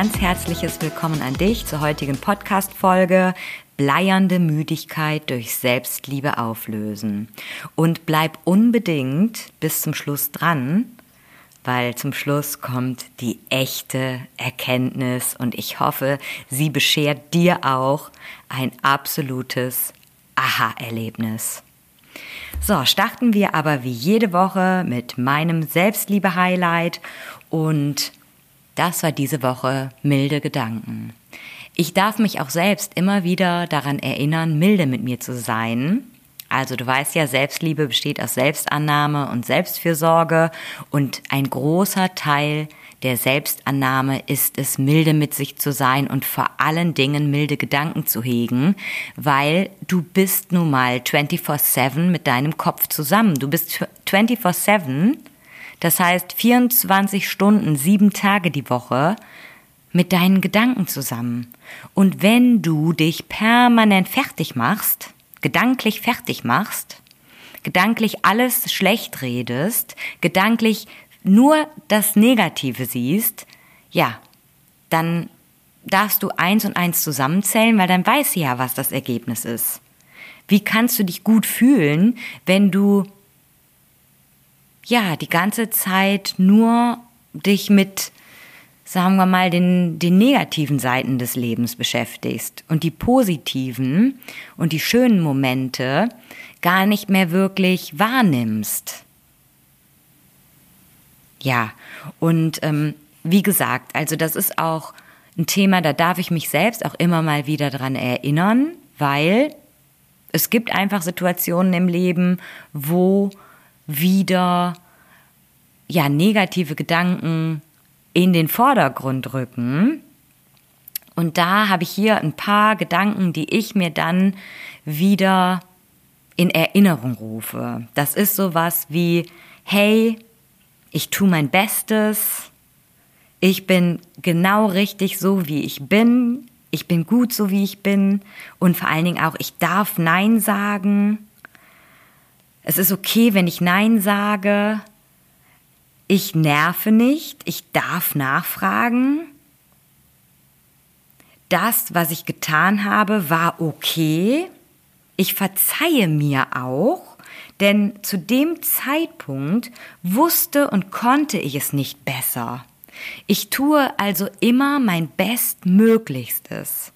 Ganz herzliches Willkommen an dich zur heutigen Podcast-Folge Bleiernde Müdigkeit durch Selbstliebe auflösen. Und bleib unbedingt bis zum Schluss dran, weil zum Schluss kommt die echte Erkenntnis und ich hoffe, sie beschert dir auch ein absolutes Aha-Erlebnis. So, starten wir aber wie jede Woche mit meinem Selbstliebe-Highlight und das war diese Woche milde Gedanken. Ich darf mich auch selbst immer wieder daran erinnern, milde mit mir zu sein. Also du weißt ja, Selbstliebe besteht aus Selbstannahme und Selbstfürsorge und ein großer Teil der Selbstannahme ist es, milde mit sich zu sein und vor allen Dingen milde Gedanken zu hegen, weil du bist nun mal 24-7 mit deinem Kopf zusammen. Du bist 24-7 das heißt 24 Stunden, sieben Tage die Woche mit deinen Gedanken zusammen. Und wenn du dich permanent fertig machst, gedanklich fertig machst, gedanklich alles schlecht redest, gedanklich nur das Negative siehst, ja, dann darfst du eins und eins zusammenzählen, weil dann weißt du ja, was das Ergebnis ist. Wie kannst du dich gut fühlen, wenn du ja, die ganze Zeit nur dich mit, sagen wir mal, den, den negativen Seiten des Lebens beschäftigst und die positiven und die schönen Momente gar nicht mehr wirklich wahrnimmst. Ja, und ähm, wie gesagt, also das ist auch ein Thema, da darf ich mich selbst auch immer mal wieder dran erinnern, weil es gibt einfach Situationen im Leben, wo wieder ja negative Gedanken in den Vordergrund rücken. Und da habe ich hier ein paar Gedanken, die ich mir dann wieder in Erinnerung rufe. Das ist sowas wie, hey, ich tue mein Bestes, ich bin genau richtig so, wie ich bin, ich bin gut so, wie ich bin und vor allen Dingen auch, ich darf Nein sagen. Es ist okay, wenn ich Nein sage. Ich nerve nicht, ich darf nachfragen. Das, was ich getan habe, war okay. Ich verzeihe mir auch, denn zu dem Zeitpunkt wusste und konnte ich es nicht besser. Ich tue also immer mein Bestmöglichstes.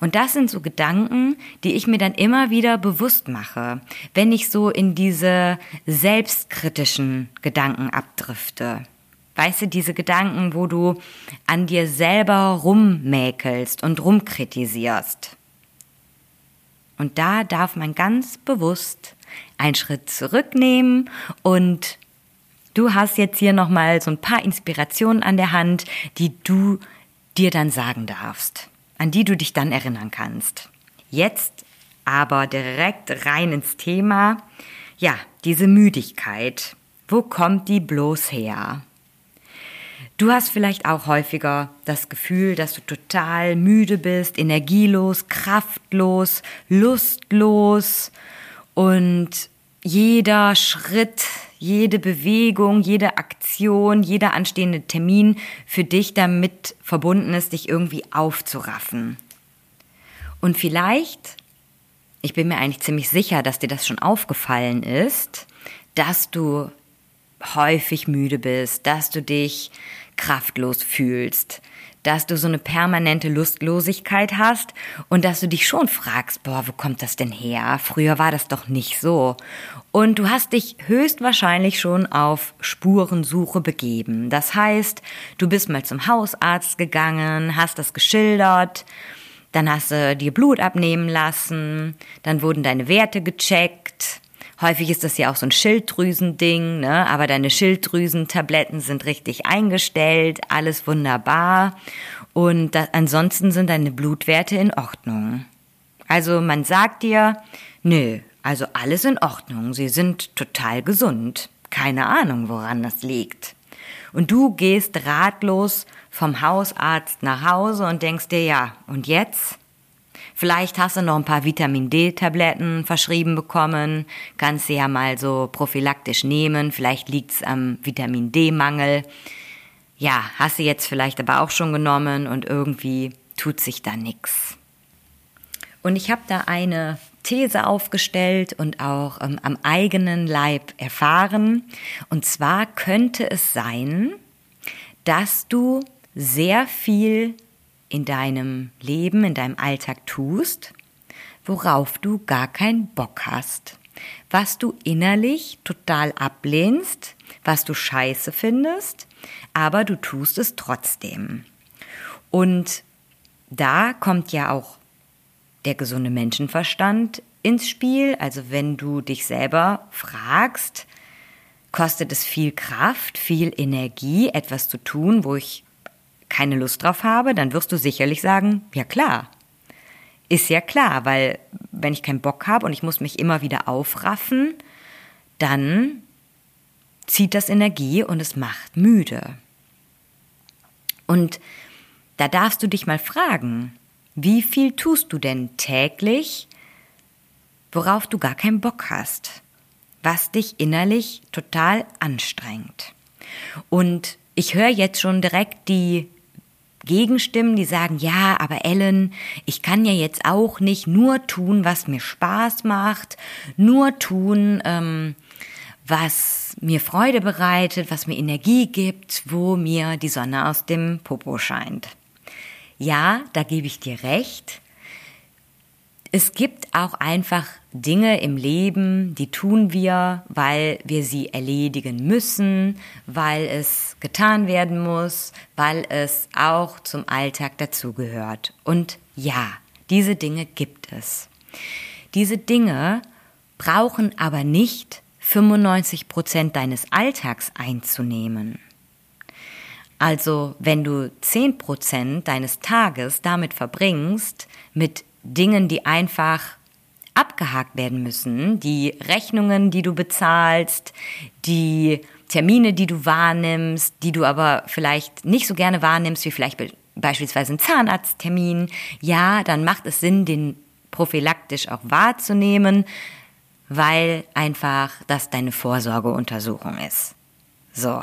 Und das sind so Gedanken, die ich mir dann immer wieder bewusst mache, wenn ich so in diese selbstkritischen Gedanken abdrifte. Weißt du, diese Gedanken, wo du an dir selber rummäkelst und rumkritisierst. Und da darf man ganz bewusst einen Schritt zurücknehmen und du hast jetzt hier nochmal so ein paar Inspirationen an der Hand, die du dir dann sagen darfst an die du dich dann erinnern kannst. Jetzt aber direkt rein ins Thema. Ja, diese Müdigkeit. Wo kommt die bloß her? Du hast vielleicht auch häufiger das Gefühl, dass du total müde bist, energielos, kraftlos, lustlos und jeder Schritt, jede Bewegung, jede Aktion, jeder anstehende Termin für dich damit verbunden ist, dich irgendwie aufzuraffen. Und vielleicht, ich bin mir eigentlich ziemlich sicher, dass dir das schon aufgefallen ist, dass du häufig müde bist, dass du dich kraftlos fühlst, dass du so eine permanente Lustlosigkeit hast und dass du dich schon fragst, boah, wo kommt das denn her? Früher war das doch nicht so. Und du hast dich höchstwahrscheinlich schon auf Spurensuche begeben. Das heißt, du bist mal zum Hausarzt gegangen, hast das geschildert, dann hast du dir Blut abnehmen lassen, dann wurden deine Werte gecheckt, Häufig ist das ja auch so ein Schilddrüsending, ne? aber deine Schilddrüsentabletten sind richtig eingestellt, alles wunderbar. Und da, ansonsten sind deine Blutwerte in Ordnung. Also man sagt dir, nö, also alles in Ordnung, sie sind total gesund. Keine Ahnung, woran das liegt. Und du gehst ratlos vom Hausarzt nach Hause und denkst dir, ja, und jetzt? Vielleicht hast du noch ein paar Vitamin D-Tabletten verschrieben bekommen, kannst du ja mal so prophylaktisch nehmen, vielleicht liegt's am Vitamin D-Mangel. Ja, hast du jetzt vielleicht aber auch schon genommen und irgendwie tut sich da nix. Und ich habe da eine These aufgestellt und auch ähm, am eigenen Leib erfahren. Und zwar könnte es sein, dass du sehr viel in deinem Leben, in deinem Alltag tust, worauf du gar keinen Bock hast, was du innerlich total ablehnst, was du scheiße findest, aber du tust es trotzdem. Und da kommt ja auch der gesunde Menschenverstand ins Spiel. Also wenn du dich selber fragst, kostet es viel Kraft, viel Energie, etwas zu tun, wo ich keine Lust drauf habe, dann wirst du sicherlich sagen, ja klar. Ist ja klar, weil wenn ich keinen Bock habe und ich muss mich immer wieder aufraffen, dann zieht das Energie und es macht müde. Und da darfst du dich mal fragen, wie viel tust du denn täglich, worauf du gar keinen Bock hast, was dich innerlich total anstrengt? Und ich höre jetzt schon direkt die Gegenstimmen, die sagen, ja, aber Ellen, ich kann ja jetzt auch nicht nur tun, was mir Spaß macht, nur tun, ähm, was mir Freude bereitet, was mir Energie gibt, wo mir die Sonne aus dem Popo scheint. Ja, da gebe ich dir recht. Es gibt auch einfach Dinge im Leben, die tun wir, weil wir sie erledigen müssen, weil es getan werden muss, weil es auch zum Alltag dazugehört. Und ja, diese Dinge gibt es. Diese Dinge brauchen aber nicht 95 Prozent deines Alltags einzunehmen. Also wenn du zehn Prozent deines Tages damit verbringst, mit Dingen, die einfach abgehakt werden müssen, die Rechnungen, die du bezahlst, die Termine, die du wahrnimmst, die du aber vielleicht nicht so gerne wahrnimmst, wie vielleicht beispielsweise ein Zahnarzttermin, ja, dann macht es Sinn, den prophylaktisch auch wahrzunehmen, weil einfach das deine Vorsorgeuntersuchung ist. So,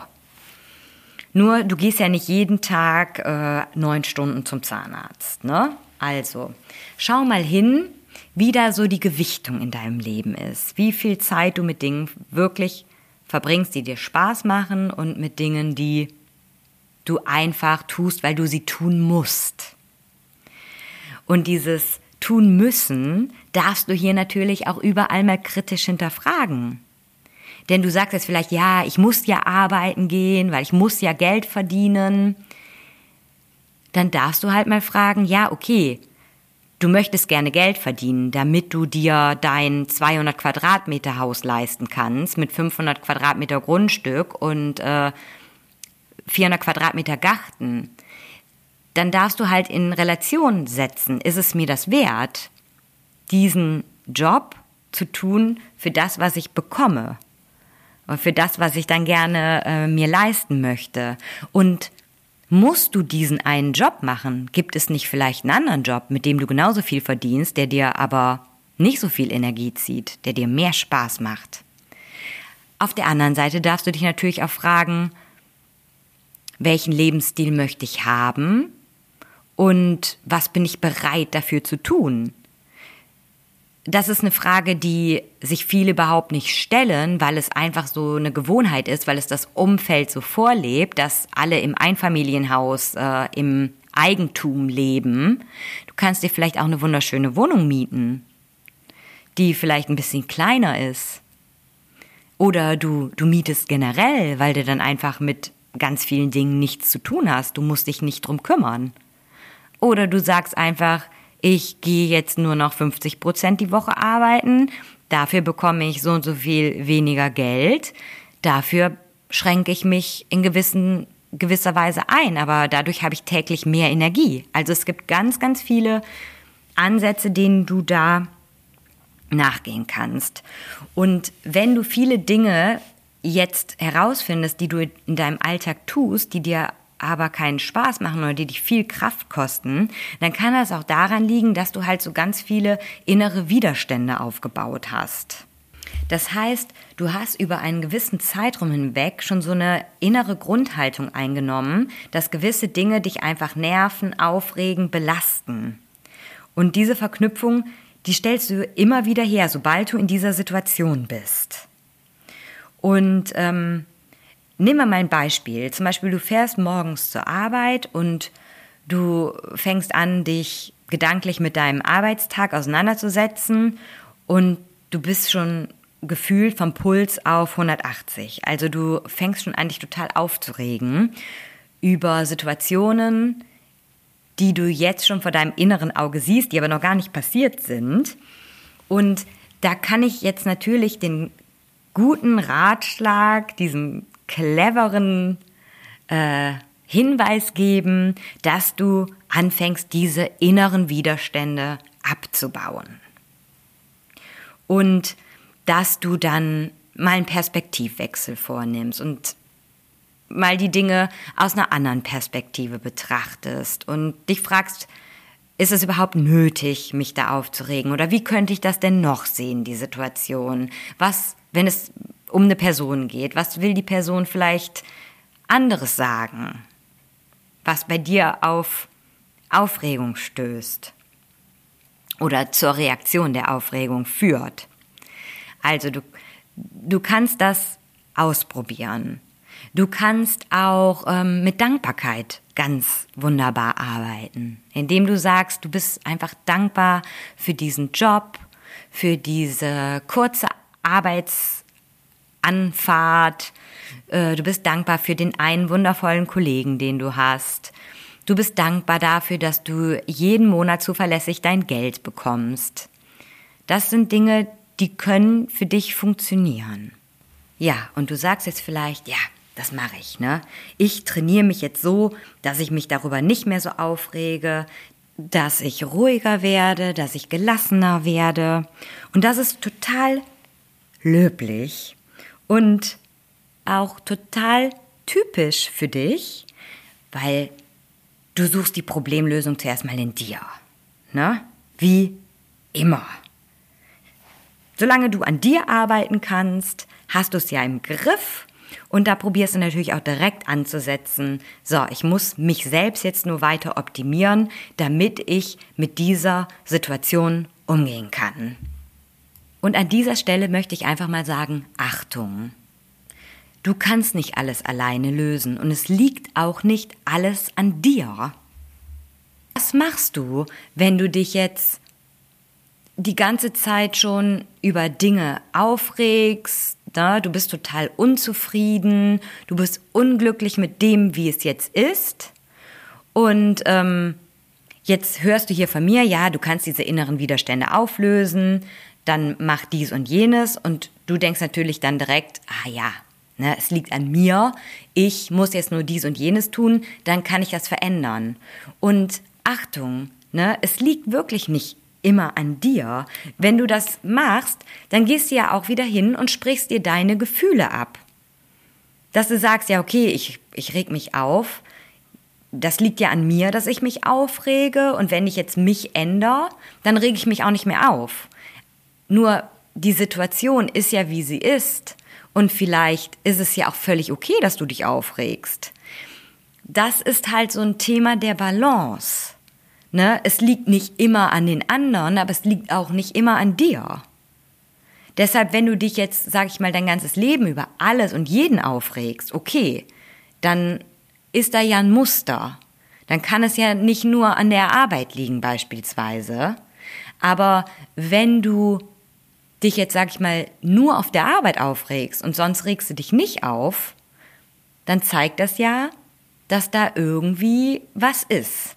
nur du gehst ja nicht jeden Tag äh, neun Stunden zum Zahnarzt. Ne? Also schau mal hin, wie da so die Gewichtung in deinem Leben ist. Wie viel Zeit du mit Dingen wirklich verbringst, die dir Spaß machen und mit Dingen, die du einfach tust, weil du sie tun musst. Und dieses tun müssen darfst du hier natürlich auch überall mal kritisch hinterfragen. Denn du sagst jetzt vielleicht, ja, ich muss ja arbeiten gehen, weil ich muss ja Geld verdienen. Dann darfst du halt mal fragen, ja, okay, du möchtest gerne Geld verdienen, damit du dir dein 200 Quadratmeter Haus leisten kannst mit 500 Quadratmeter Grundstück und äh, 400 Quadratmeter Garten. Dann darfst du halt in Relation setzen, ist es mir das wert, diesen Job zu tun für das, was ich bekomme? für das, was ich dann gerne äh, mir leisten möchte. Und musst du diesen einen Job machen? Gibt es nicht vielleicht einen anderen Job, mit dem du genauso viel verdienst, der dir aber nicht so viel Energie zieht, der dir mehr Spaß macht? Auf der anderen Seite darfst du dich natürlich auch fragen, welchen Lebensstil möchte ich haben und was bin ich bereit dafür zu tun? Das ist eine Frage, die sich viele überhaupt nicht stellen, weil es einfach so eine Gewohnheit ist, weil es das Umfeld so vorlebt, dass alle im Einfamilienhaus, äh, im Eigentum leben. Du kannst dir vielleicht auch eine wunderschöne Wohnung mieten, die vielleicht ein bisschen kleiner ist. Oder du, du mietest generell, weil du dann einfach mit ganz vielen Dingen nichts zu tun hast. Du musst dich nicht drum kümmern. Oder du sagst einfach, ich gehe jetzt nur noch 50 Prozent die Woche arbeiten, dafür bekomme ich so und so viel weniger Geld, dafür schränke ich mich in gewissen gewisserweise ein, aber dadurch habe ich täglich mehr Energie. Also es gibt ganz, ganz viele Ansätze, denen du da nachgehen kannst. Und wenn du viele Dinge jetzt herausfindest, die du in deinem Alltag tust, die dir aber keinen Spaß machen oder die dich viel Kraft kosten, dann kann das auch daran liegen, dass du halt so ganz viele innere Widerstände aufgebaut hast. Das heißt, du hast über einen gewissen Zeitraum hinweg schon so eine innere Grundhaltung eingenommen, dass gewisse Dinge dich einfach nerven, aufregen, belasten. Und diese Verknüpfung, die stellst du immer wieder her, sobald du in dieser Situation bist. Und ähm, Nimm mal ein Beispiel. Zum Beispiel, du fährst morgens zur Arbeit und du fängst an, dich gedanklich mit deinem Arbeitstag auseinanderzusetzen und du bist schon gefühlt vom Puls auf 180. Also du fängst schon an, dich total aufzuregen über Situationen, die du jetzt schon vor deinem inneren Auge siehst, die aber noch gar nicht passiert sind. Und da kann ich jetzt natürlich den guten Ratschlag, diesen cleveren äh, Hinweis geben, dass du anfängst, diese inneren Widerstände abzubauen. Und dass du dann mal einen Perspektivwechsel vornimmst und mal die Dinge aus einer anderen Perspektive betrachtest und dich fragst, ist es überhaupt nötig, mich da aufzuregen? Oder wie könnte ich das denn noch sehen, die Situation? Was, wenn es um eine Person geht? Was will die Person vielleicht anderes sagen? Was bei dir auf Aufregung stößt oder zur Reaktion der Aufregung führt? Also du, du kannst das ausprobieren. Du kannst auch ähm, mit Dankbarkeit ganz wunderbar arbeiten, indem du sagst, du bist einfach dankbar für diesen Job, für diese kurze Arbeits Anfahrt. Äh, du bist dankbar für den einen wundervollen Kollegen, den du hast. Du bist dankbar dafür, dass du jeden Monat zuverlässig dein Geld bekommst. Das sind Dinge, die können für dich funktionieren. Ja, und du sagst jetzt vielleicht, ja, das mache ich, ne? Ich trainiere mich jetzt so, dass ich mich darüber nicht mehr so aufrege, dass ich ruhiger werde, dass ich gelassener werde. Und das ist total löblich und auch total typisch für dich, weil du suchst die Problemlösung zuerst mal in dir. Ne? Wie immer. Solange du an dir arbeiten kannst, hast du es ja im Griff und da probierst du natürlich auch direkt anzusetzen. So, ich muss mich selbst jetzt nur weiter optimieren, damit ich mit dieser Situation umgehen kann. Und an dieser Stelle möchte ich einfach mal sagen, Achtung. Du kannst nicht alles alleine lösen und es liegt auch nicht alles an dir. Was machst du, wenn du dich jetzt die ganze Zeit schon über Dinge aufregst, da, du bist total unzufrieden, du bist unglücklich mit dem, wie es jetzt ist und ähm, jetzt hörst du hier von mir, ja, du kannst diese inneren Widerstände auflösen, dann mach dies und jenes und du denkst natürlich dann direkt, ah ja, ne, es liegt an mir, ich muss jetzt nur dies und jenes tun, dann kann ich das verändern. Und Achtung, ne, es liegt wirklich nicht immer an dir. Wenn du das machst, dann gehst du ja auch wieder hin und sprichst dir deine Gefühle ab. Dass du sagst, ja, okay, ich, ich reg mich auf, das liegt ja an mir, dass ich mich aufrege und wenn ich jetzt mich ändere, dann rege ich mich auch nicht mehr auf. Nur die Situation ist ja, wie sie ist. Und vielleicht ist es ja auch völlig okay, dass du dich aufregst. Das ist halt so ein Thema der Balance. Ne? Es liegt nicht immer an den anderen, aber es liegt auch nicht immer an dir. Deshalb, wenn du dich jetzt, sag ich mal, dein ganzes Leben über alles und jeden aufregst, okay, dann ist da ja ein Muster. Dann kann es ja nicht nur an der Arbeit liegen beispielsweise. Aber wenn du dich jetzt, sag ich mal, nur auf der Arbeit aufregst und sonst regst du dich nicht auf, dann zeigt das ja, dass da irgendwie was ist.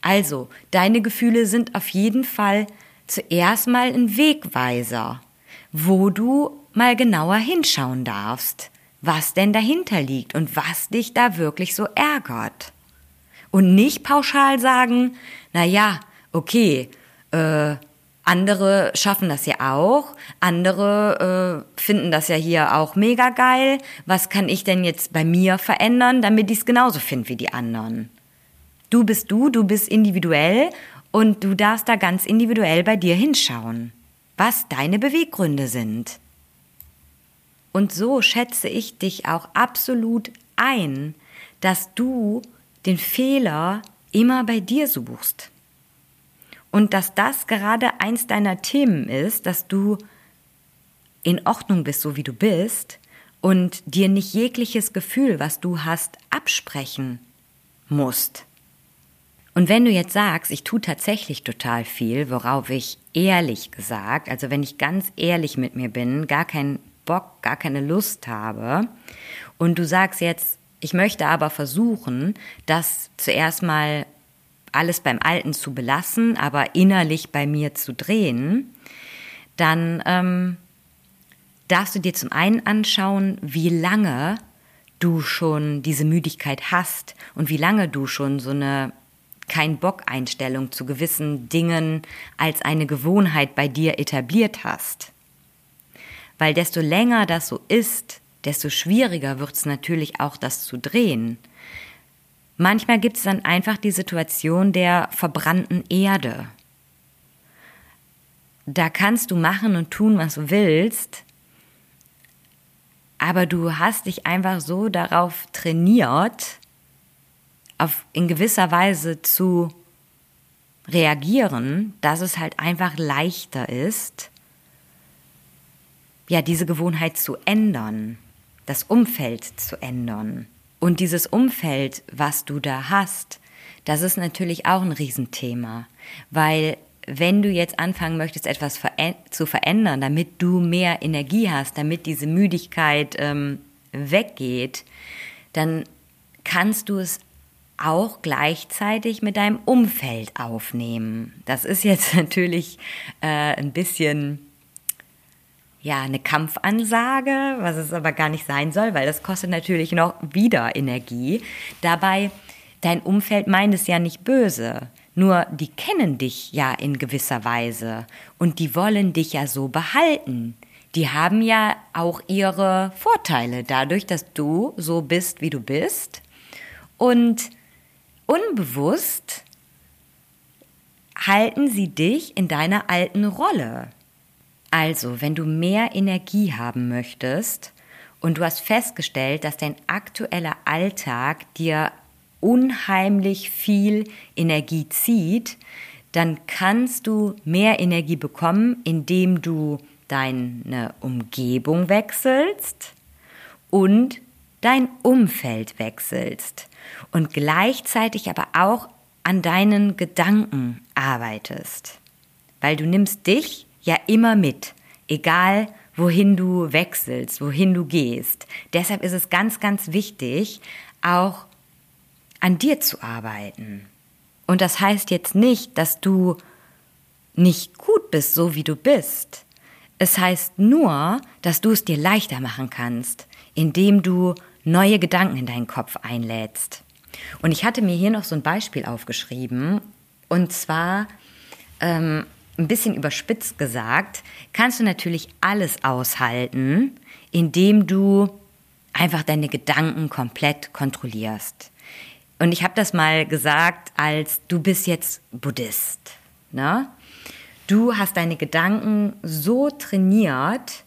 Also, deine Gefühle sind auf jeden Fall zuerst mal ein Wegweiser, wo du mal genauer hinschauen darfst. was denn dahinter liegt und was dich da wirklich so ärgert. Und nicht pauschal sagen, na ja, okay, äh, andere schaffen das ja auch, andere äh, finden das ja hier auch mega geil. Was kann ich denn jetzt bei mir verändern, damit ich es genauso finde wie die anderen? Du bist du, du bist individuell und du darfst da ganz individuell bei dir hinschauen, was deine Beweggründe sind. Und so schätze ich dich auch absolut ein, dass du den Fehler immer bei dir suchst. Und dass das gerade eins deiner Themen ist, dass du in Ordnung bist, so wie du bist, und dir nicht jegliches Gefühl, was du hast, absprechen musst. Und wenn du jetzt sagst, ich tue tatsächlich total viel, worauf ich ehrlich gesagt, also wenn ich ganz ehrlich mit mir bin, gar kein Bock, gar keine Lust habe und du sagst jetzt, ich möchte aber versuchen, das zuerst mal alles beim Alten zu belassen, aber innerlich bei mir zu drehen, dann ähm, darfst du dir zum einen anschauen, wie lange du schon diese Müdigkeit hast und wie lange du schon so eine kein Bock Einstellung zu gewissen Dingen als eine Gewohnheit bei dir etabliert hast. Weil desto länger das so ist, desto schwieriger wird es natürlich auch, das zu drehen. Manchmal gibt es dann einfach die Situation der verbrannten Erde. Da kannst du machen und tun, was du willst, aber du hast dich einfach so darauf trainiert, auf, in gewisser Weise zu reagieren, dass es halt einfach leichter ist, ja, diese Gewohnheit zu ändern, das Umfeld zu ändern. Und dieses Umfeld, was du da hast, das ist natürlich auch ein Riesenthema, weil wenn du jetzt anfangen möchtest, etwas zu verändern, damit du mehr Energie hast, damit diese Müdigkeit ähm, weggeht, dann kannst du es auch gleichzeitig mit deinem Umfeld aufnehmen. Das ist jetzt natürlich äh, ein bisschen ja, eine Kampfansage, was es aber gar nicht sein soll, weil das kostet natürlich noch wieder Energie. Dabei, dein Umfeld meint es ja nicht böse. Nur die kennen dich ja in gewisser Weise und die wollen dich ja so behalten. Die haben ja auch ihre Vorteile dadurch, dass du so bist, wie du bist. Und unbewusst halten sie dich in deiner alten Rolle. Also, wenn du mehr Energie haben möchtest und du hast festgestellt, dass dein aktueller Alltag dir unheimlich viel Energie zieht, dann kannst du mehr Energie bekommen, indem du deine Umgebung wechselst und dein Umfeld wechselst und gleichzeitig aber auch an deinen Gedanken arbeitest. Weil du nimmst dich ja immer mit, egal wohin du wechselst, wohin du gehst. Deshalb ist es ganz, ganz wichtig, auch an dir zu arbeiten. Und das heißt jetzt nicht, dass du nicht gut bist, so wie du bist. Es heißt nur, dass du es dir leichter machen kannst, indem du neue Gedanken in deinen Kopf einlädst. Und ich hatte mir hier noch so ein Beispiel aufgeschrieben. Und zwar ähm, ein bisschen überspitzt gesagt, kannst du natürlich alles aushalten, indem du einfach deine Gedanken komplett kontrollierst. Und ich habe das mal gesagt, als du bist jetzt Buddhist. Ne? Du hast deine Gedanken so trainiert,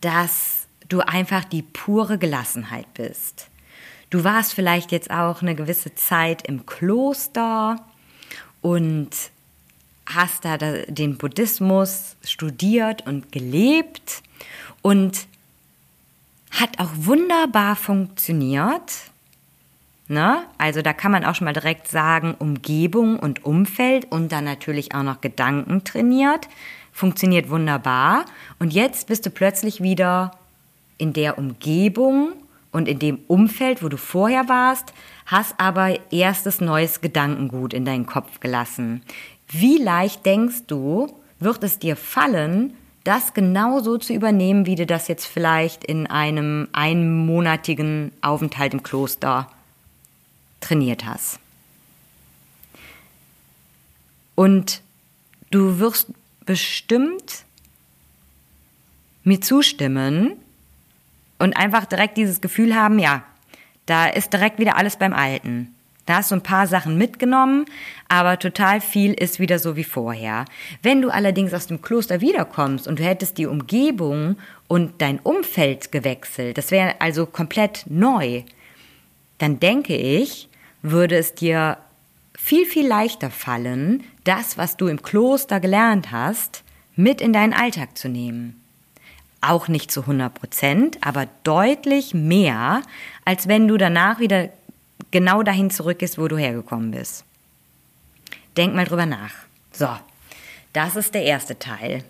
dass du einfach die pure Gelassenheit bist. Du warst vielleicht jetzt auch eine gewisse Zeit im Kloster und hast da den Buddhismus studiert und gelebt und hat auch wunderbar funktioniert. Ne? Also da kann man auch schon mal direkt sagen, Umgebung und Umfeld und dann natürlich auch noch Gedanken trainiert. Funktioniert wunderbar. Und jetzt bist du plötzlich wieder in der Umgebung und in dem Umfeld, wo du vorher warst, hast aber erstes neues Gedankengut in deinen Kopf gelassen. Wie leicht denkst du, wird es dir fallen, das genau so zu übernehmen, wie du das jetzt vielleicht in einem einmonatigen Aufenthalt im Kloster trainiert hast. Und du wirst bestimmt mir zustimmen und einfach direkt dieses Gefühl haben, ja, da ist direkt wieder alles beim Alten. Da hast du ein paar Sachen mitgenommen, aber total viel ist wieder so wie vorher. Wenn du allerdings aus dem Kloster wiederkommst und du hättest die Umgebung und dein Umfeld gewechselt, das wäre also komplett neu, dann denke ich, würde es dir viel, viel leichter fallen, das, was du im Kloster gelernt hast, mit in deinen Alltag zu nehmen. Auch nicht zu 100 Prozent, aber deutlich mehr, als wenn du danach wieder genau dahin zurückgehst, wo du hergekommen bist. Denk mal drüber nach. So, das ist der erste Teil.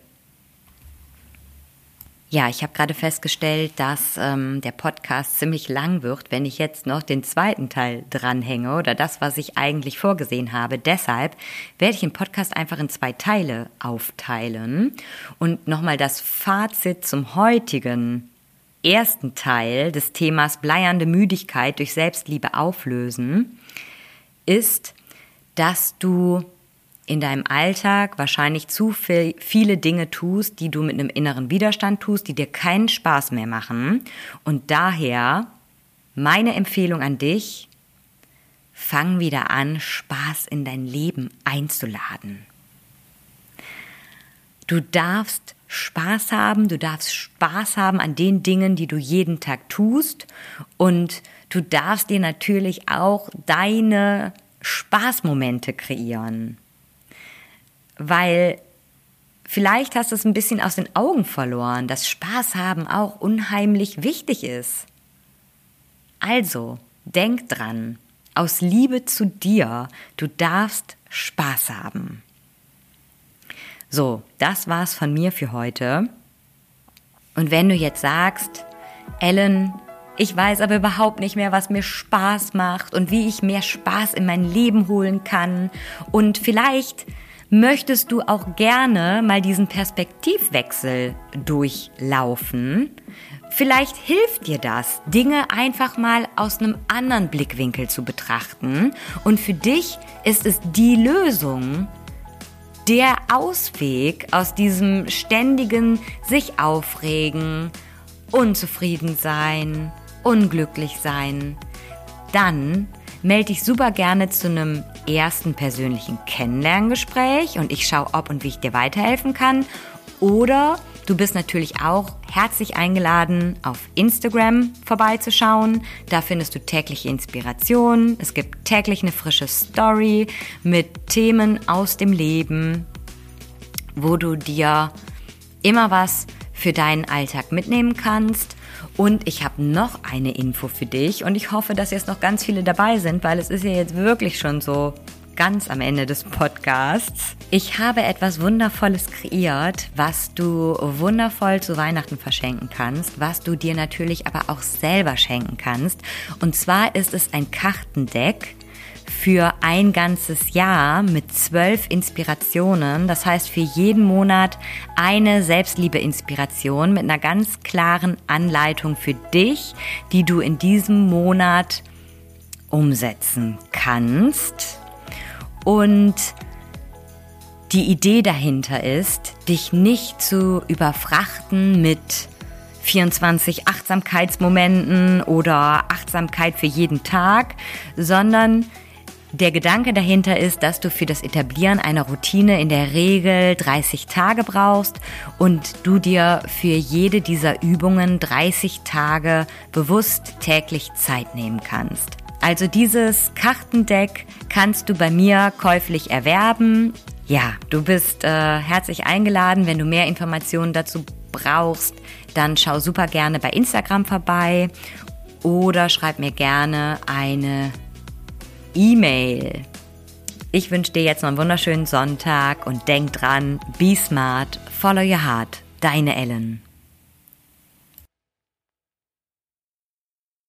Ja, ich habe gerade festgestellt, dass ähm, der Podcast ziemlich lang wird, wenn ich jetzt noch den zweiten Teil dranhänge oder das, was ich eigentlich vorgesehen habe. Deshalb werde ich den Podcast einfach in zwei Teile aufteilen und nochmal das Fazit zum heutigen ersten Teil des Themas bleiernde Müdigkeit durch Selbstliebe auflösen, ist, dass du in deinem Alltag wahrscheinlich zu viel, viele Dinge tust, die du mit einem inneren Widerstand tust, die dir keinen Spaß mehr machen. Und daher meine Empfehlung an dich, fang wieder an, Spaß in dein Leben einzuladen. Du darfst Spaß haben, du darfst Spaß haben an den Dingen, die du jeden Tag tust und du darfst dir natürlich auch deine Spaßmomente kreieren. Weil vielleicht hast du es ein bisschen aus den Augen verloren, dass Spaß haben auch unheimlich wichtig ist. Also, denk dran, aus Liebe zu dir, du darfst Spaß haben. So, das war's von mir für heute. Und wenn du jetzt sagst, Ellen, ich weiß aber überhaupt nicht mehr, was mir Spaß macht und wie ich mehr Spaß in mein Leben holen kann und vielleicht möchtest du auch gerne mal diesen Perspektivwechsel durchlaufen. Vielleicht hilft dir das, Dinge einfach mal aus einem anderen Blickwinkel zu betrachten. Und für dich ist es die Lösung, der Ausweg aus diesem ständigen sich aufregen, unzufrieden sein, unglücklich sein, dann melde dich super gerne zu einem ersten persönlichen Kennenlerngespräch und ich schaue, ob und wie ich dir weiterhelfen kann. Oder du bist natürlich auch herzlich eingeladen, auf Instagram vorbeizuschauen. Da findest du tägliche Inspiration. Es gibt täglich eine frische Story mit Themen aus dem Leben, wo du dir immer was für deinen Alltag mitnehmen kannst. Und ich habe noch eine Info für dich und ich hoffe, dass jetzt noch ganz viele dabei sind, weil es ist ja jetzt wirklich schon so ganz am Ende des Podcasts. Ich habe etwas Wundervolles kreiert, was du wundervoll zu Weihnachten verschenken kannst, was du dir natürlich aber auch selber schenken kannst. Und zwar ist es ein Kartendeck für ein ganzes Jahr mit zwölf Inspirationen. Das heißt für jeden Monat eine Selbstliebe-Inspiration mit einer ganz klaren Anleitung für dich, die du in diesem Monat umsetzen kannst. Und die Idee dahinter ist, dich nicht zu überfrachten mit 24 Achtsamkeitsmomenten oder Achtsamkeit für jeden Tag, sondern der Gedanke dahinter ist, dass du für das Etablieren einer Routine in der Regel 30 Tage brauchst und du dir für jede dieser Übungen 30 Tage bewusst täglich Zeit nehmen kannst. Also dieses Kartendeck kannst du bei mir käuflich erwerben. Ja, du bist äh, herzlich eingeladen. Wenn du mehr Informationen dazu brauchst, dann schau super gerne bei Instagram vorbei oder schreib mir gerne eine E-Mail. Ich wünsche dir jetzt noch einen wunderschönen Sonntag und denk dran, be smart, follow your heart. Deine Ellen.